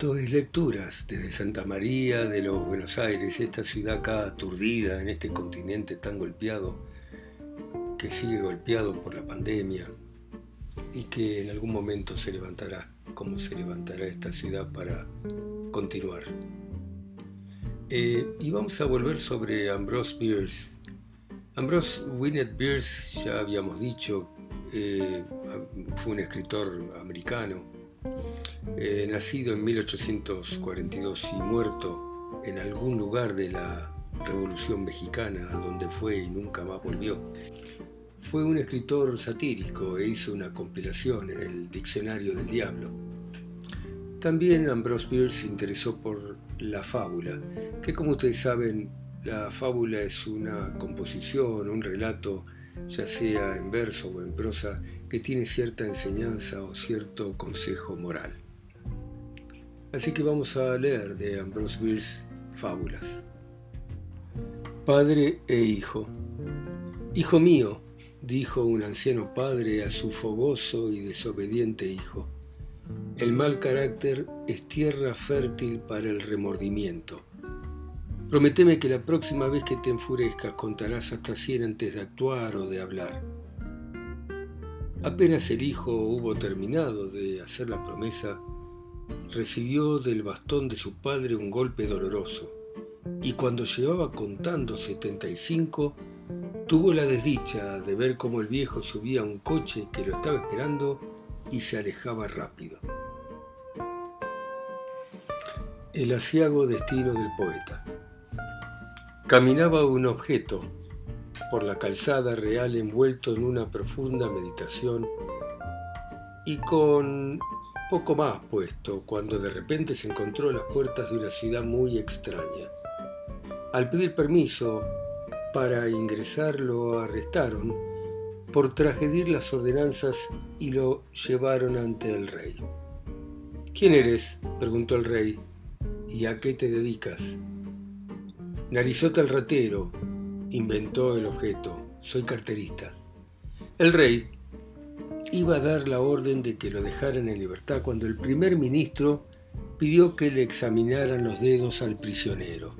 Esto es Lecturas desde Santa María de los Buenos Aires, esta ciudad acá aturdida en este continente tan golpeado, que sigue golpeado por la pandemia y que en algún momento se levantará, como se levantará esta ciudad para continuar. Eh, y vamos a volver sobre Ambrose Bierce. Ambrose Winnet Bierce, ya habíamos dicho, eh, fue un escritor americano eh, nacido en 1842 y muerto en algún lugar de la Revolución Mexicana, donde fue y nunca más volvió. Fue un escritor satírico e hizo una compilación en el Diccionario del Diablo. También Ambrose Bierce se interesó por la fábula, que como ustedes saben, la fábula es una composición, un relato, ya sea en verso o en prosa, que tiene cierta enseñanza o cierto consejo moral. Así que vamos a leer de Ambrose Bierce fábulas. Padre e hijo. Hijo mío, dijo un anciano padre a su fogoso y desobediente hijo, el mal carácter es tierra fértil para el remordimiento. Prométeme que la próxima vez que te enfurezcas contarás hasta cien antes de actuar o de hablar. Apenas el hijo hubo terminado de hacer la promesa, recibió del bastón de su padre un golpe doloroso, y cuando llevaba contando 75, tuvo la desdicha de ver cómo el viejo subía a un coche que lo estaba esperando y se alejaba rápido. El asiago destino del poeta. Caminaba un objeto por la calzada real envuelto en una profunda meditación y con poco más puesto cuando de repente se encontró a las puertas de una ciudad muy extraña. Al pedir permiso para ingresar lo arrestaron por transgredir las ordenanzas y lo llevaron ante el rey. ¿Quién eres? preguntó el rey. ¿Y a qué te dedicas? Narizota el ratero, inventó el objeto. Soy carterista. El rey iba a dar la orden de que lo dejaran en libertad cuando el primer ministro pidió que le examinaran los dedos al prisionero.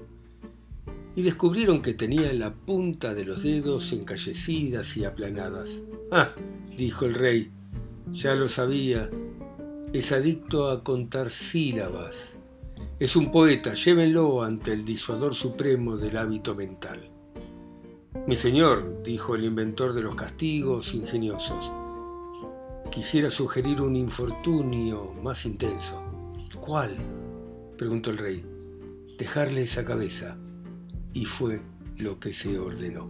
Y descubrieron que tenía la punta de los dedos encallecidas y aplanadas. Ah, dijo el rey, ya lo sabía, es adicto a contar sílabas. Es un poeta, llévenlo ante el disuador supremo del hábito mental. Mi señor, dijo el inventor de los castigos ingeniosos, quisiera sugerir un infortunio más intenso. ¿Cuál? preguntó el rey. Dejarle esa cabeza. Y fue lo que se ordenó.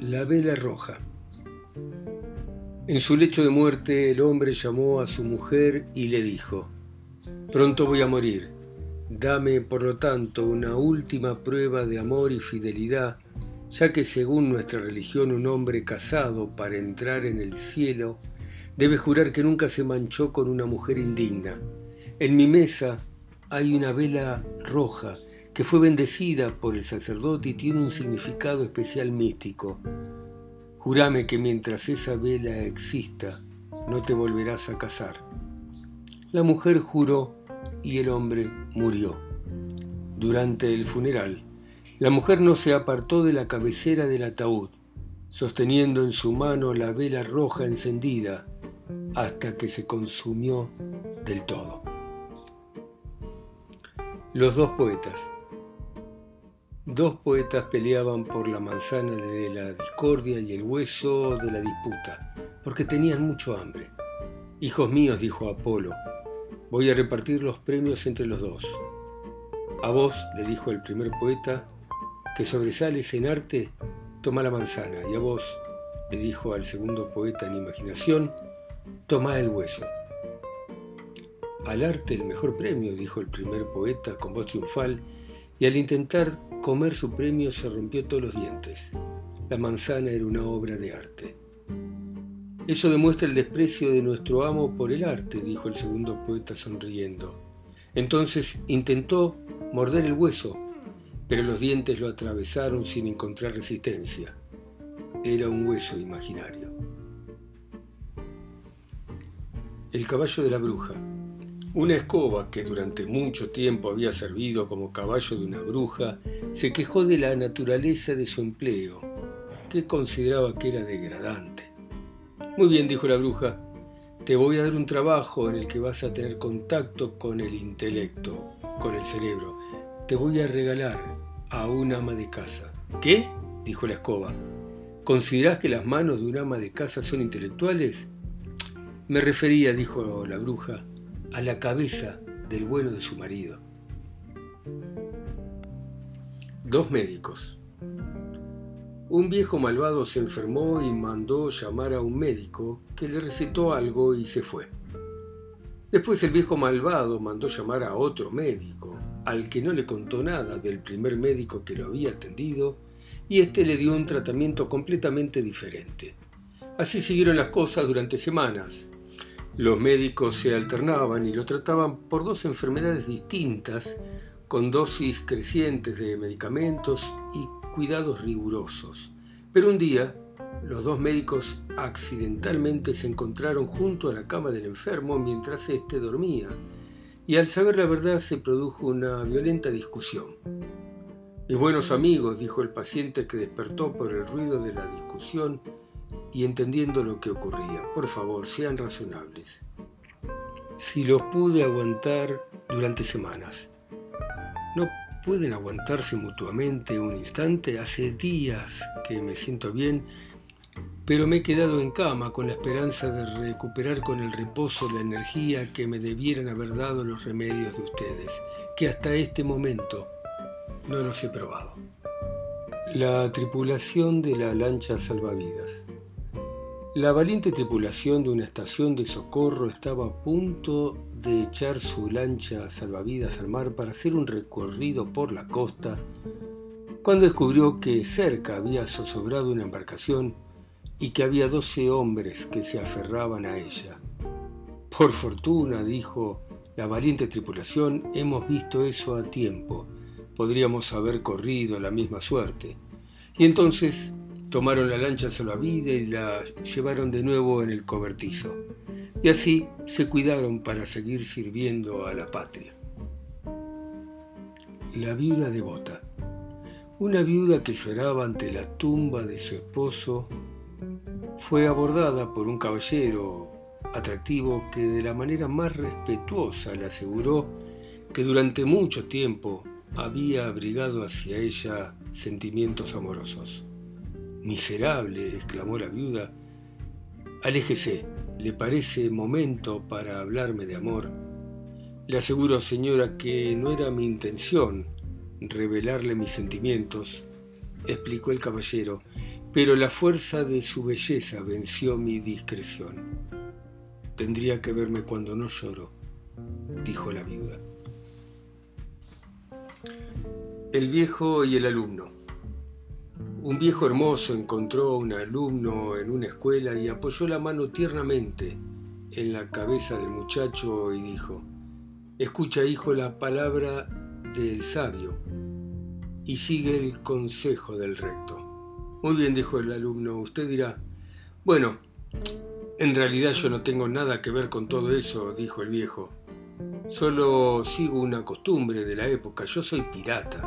La vela roja. En su lecho de muerte el hombre llamó a su mujer y le dijo, Pronto voy a morir Dame, por lo tanto, una última prueba de amor y fidelidad, ya que según nuestra religión un hombre casado para entrar en el cielo debe jurar que nunca se manchó con una mujer indigna. En mi mesa hay una vela roja que fue bendecida por el sacerdote y tiene un significado especial místico. Júrame que mientras esa vela exista, no te volverás a casar. La mujer juró y el hombre murió. Durante el funeral, la mujer no se apartó de la cabecera del ataúd, sosteniendo en su mano la vela roja encendida hasta que se consumió del todo. Los dos poetas. Dos poetas peleaban por la manzana de la discordia y el hueso de la disputa, porque tenían mucho hambre. Hijos míos, dijo Apolo, Voy a repartir los premios entre los dos. A vos, le dijo el primer poeta, que sobresales en arte, toma la manzana, y a vos, le dijo al segundo poeta en imaginación, toma el hueso. Al arte el mejor premio, dijo el primer poeta con voz triunfal, y al intentar comer su premio se rompió todos los dientes. La manzana era una obra de arte. Eso demuestra el desprecio de nuestro amo por el arte, dijo el segundo poeta sonriendo. Entonces intentó morder el hueso, pero los dientes lo atravesaron sin encontrar resistencia. Era un hueso imaginario. El caballo de la bruja. Una escoba que durante mucho tiempo había servido como caballo de una bruja se quejó de la naturaleza de su empleo, que consideraba que era degradante. Muy bien, dijo la bruja, te voy a dar un trabajo en el que vas a tener contacto con el intelecto, con el cerebro. Te voy a regalar a un ama de casa. ¿Qué? dijo la escoba. ¿Considerás que las manos de un ama de casa son intelectuales? Me refería, dijo la bruja, a la cabeza del bueno de su marido. Dos médicos. Un viejo malvado se enfermó y mandó llamar a un médico que le recetó algo y se fue. Después el viejo malvado mandó llamar a otro médico, al que no le contó nada del primer médico que lo había atendido, y éste le dio un tratamiento completamente diferente. Así siguieron las cosas durante semanas, los médicos se alternaban y lo trataban por dos enfermedades distintas, con dosis crecientes de medicamentos y cuidados rigurosos. Pero un día, los dos médicos accidentalmente se encontraron junto a la cama del enfermo mientras éste dormía, y al saber la verdad se produjo una violenta discusión. Mis buenos amigos, dijo el paciente que despertó por el ruido de la discusión, y entendiendo lo que ocurría. Por favor, sean razonables. Si los pude aguantar durante semanas, ¿no pueden aguantarse mutuamente un instante? Hace días que me siento bien, pero me he quedado en cama con la esperanza de recuperar con el reposo la energía que me debieran haber dado los remedios de ustedes, que hasta este momento no los he probado. La tripulación de la lancha salvavidas. La valiente tripulación de una estación de socorro estaba a punto de echar su lancha salvavidas al mar para hacer un recorrido por la costa, cuando descubrió que cerca había zozobrado una embarcación y que había doce hombres que se aferraban a ella. Por fortuna, dijo la valiente tripulación, hemos visto eso a tiempo. Podríamos haber corrido la misma suerte. Y entonces Tomaron la lancha salvavidas y la llevaron de nuevo en el cobertizo. Y así se cuidaron para seguir sirviendo a la patria. La viuda devota. Una viuda que lloraba ante la tumba de su esposo fue abordada por un caballero atractivo que de la manera más respetuosa le aseguró que durante mucho tiempo había abrigado hacia ella sentimientos amorosos. Miserable, exclamó la viuda, aléjese, ¿le parece momento para hablarme de amor? Le aseguro, señora, que no era mi intención revelarle mis sentimientos, explicó el caballero, pero la fuerza de su belleza venció mi discreción. Tendría que verme cuando no lloro, dijo la viuda. El viejo y el alumno. Un viejo hermoso encontró a un alumno en una escuela y apoyó la mano tiernamente en la cabeza del muchacho y dijo, Escucha, hijo, la palabra del sabio y sigue el consejo del recto. Muy bien, dijo el alumno, usted dirá, bueno, en realidad yo no tengo nada que ver con todo eso, dijo el viejo. Solo sigo una costumbre de la época, yo soy pirata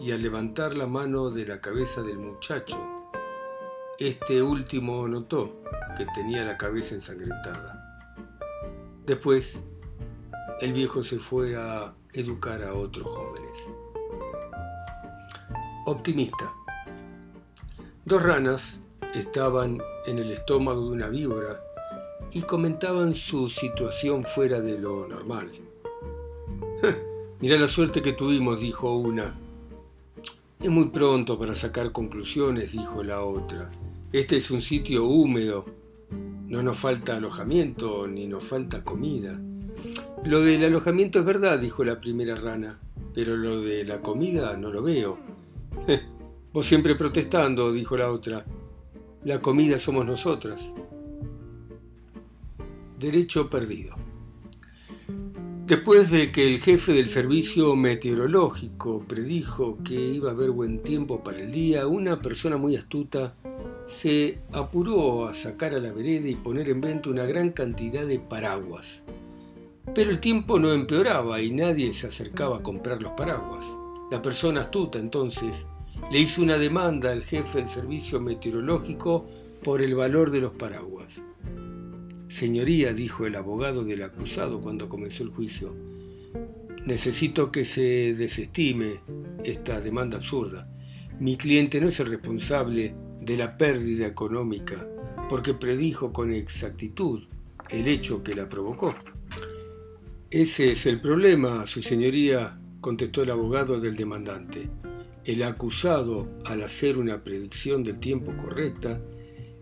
y al levantar la mano de la cabeza del muchacho, este último notó que tenía la cabeza ensangrentada. Después, el viejo se fue a educar a otros jóvenes. Optimista. Dos ranas estaban en el estómago de una víbora y comentaban su situación fuera de lo normal. Mira la suerte que tuvimos, dijo una, es muy pronto para sacar conclusiones, dijo la otra. Este es un sitio húmedo. No nos falta alojamiento ni nos falta comida. Lo del alojamiento es verdad, dijo la primera rana, pero lo de la comida no lo veo. Vos siempre protestando, dijo la otra. La comida somos nosotras. Derecho perdido. Después de que el jefe del servicio meteorológico predijo que iba a haber buen tiempo para el día, una persona muy astuta se apuró a sacar a la vereda y poner en venta una gran cantidad de paraguas. Pero el tiempo no empeoraba y nadie se acercaba a comprar los paraguas. La persona astuta entonces le hizo una demanda al jefe del servicio meteorológico por el valor de los paraguas. Señoría, dijo el abogado del acusado cuando comenzó el juicio, necesito que se desestime esta demanda absurda. Mi cliente no es el responsable de la pérdida económica porque predijo con exactitud el hecho que la provocó. Ese es el problema, su señoría, contestó el abogado del demandante. El acusado, al hacer una predicción del tiempo correcta,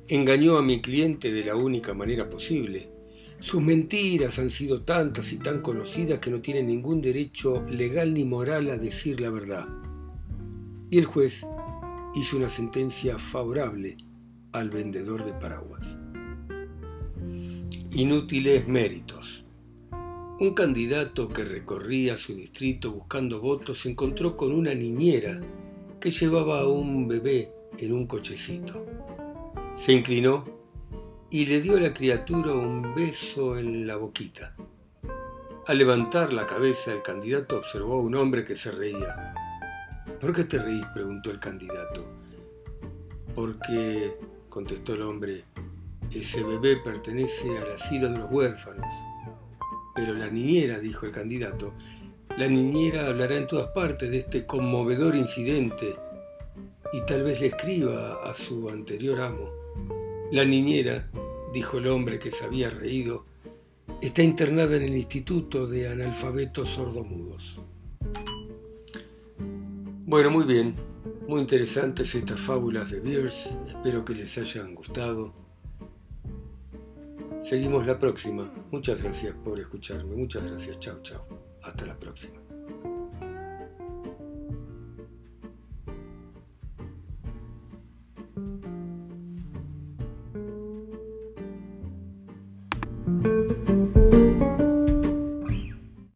engañó a mi cliente de la única manera posible. Sus mentiras han sido tantas y tan conocidas que no tiene ningún derecho legal ni moral a decir la verdad. Y el juez hizo una sentencia favorable al vendedor de paraguas. Inútiles méritos. Un candidato que recorría su distrito buscando votos se encontró con una niñera que llevaba a un bebé en un cochecito. Se inclinó y le dio a la criatura un beso en la boquita. Al levantar la cabeza, el candidato observó a un hombre que se reía. ¿Por qué te reís? preguntó el candidato. Porque, contestó el hombre, ese bebé pertenece al asilo de los huérfanos. Pero la niñera, dijo el candidato, la niñera hablará en todas partes de este conmovedor incidente y tal vez le escriba a su anterior amo. La niñera, dijo el hombre que se había reído, está internada en el Instituto de Analfabetos Sordomudos. Bueno, muy bien, muy interesantes estas fábulas de Beers, espero que les hayan gustado. Seguimos la próxima. Muchas gracias por escucharme. Muchas gracias. Chao, chao. Hasta la próxima.